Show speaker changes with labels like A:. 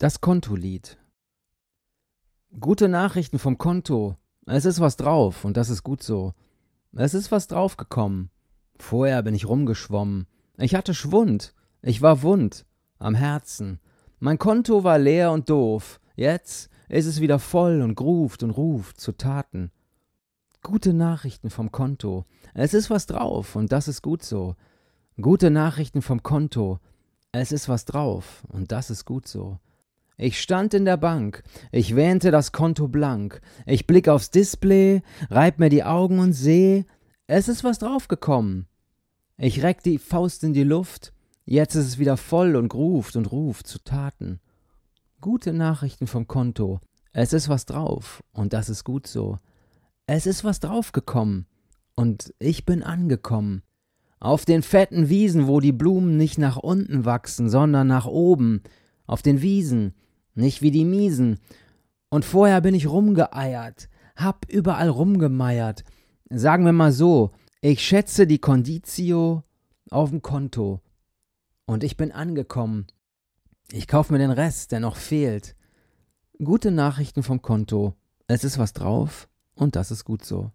A: Das Kontolied. Gute Nachrichten vom Konto. Es ist was drauf und das ist gut so. Es ist was draufgekommen. Vorher bin ich rumgeschwommen. Ich hatte Schwund. Ich war wund. Am Herzen. Mein Konto war leer und doof. Jetzt ist es wieder voll und gruft und ruft zu Taten. Gute Nachrichten vom Konto. Es ist was drauf und das ist gut so. Gute Nachrichten vom Konto. Es ist was drauf und das ist gut so. Ich stand in der Bank, ich wähnte das Konto blank, ich blick aufs Display, reib mir die Augen und seh, es ist was draufgekommen. Ich reck die Faust in die Luft, jetzt ist es wieder voll und ruft und ruft zu Taten. Gute Nachrichten vom Konto, es ist was drauf und das ist gut so. Es ist was draufgekommen und ich bin angekommen. Auf den fetten Wiesen, wo die Blumen nicht nach unten wachsen, sondern nach oben. Auf den Wiesen, nicht wie die Miesen. Und vorher bin ich rumgeeiert, hab überall rumgemeiert. Sagen wir mal so, ich schätze die Conditio auf dem Konto. Und ich bin angekommen. Ich kauf mir den Rest, der noch fehlt. Gute Nachrichten vom Konto. Es ist was drauf und das ist gut so.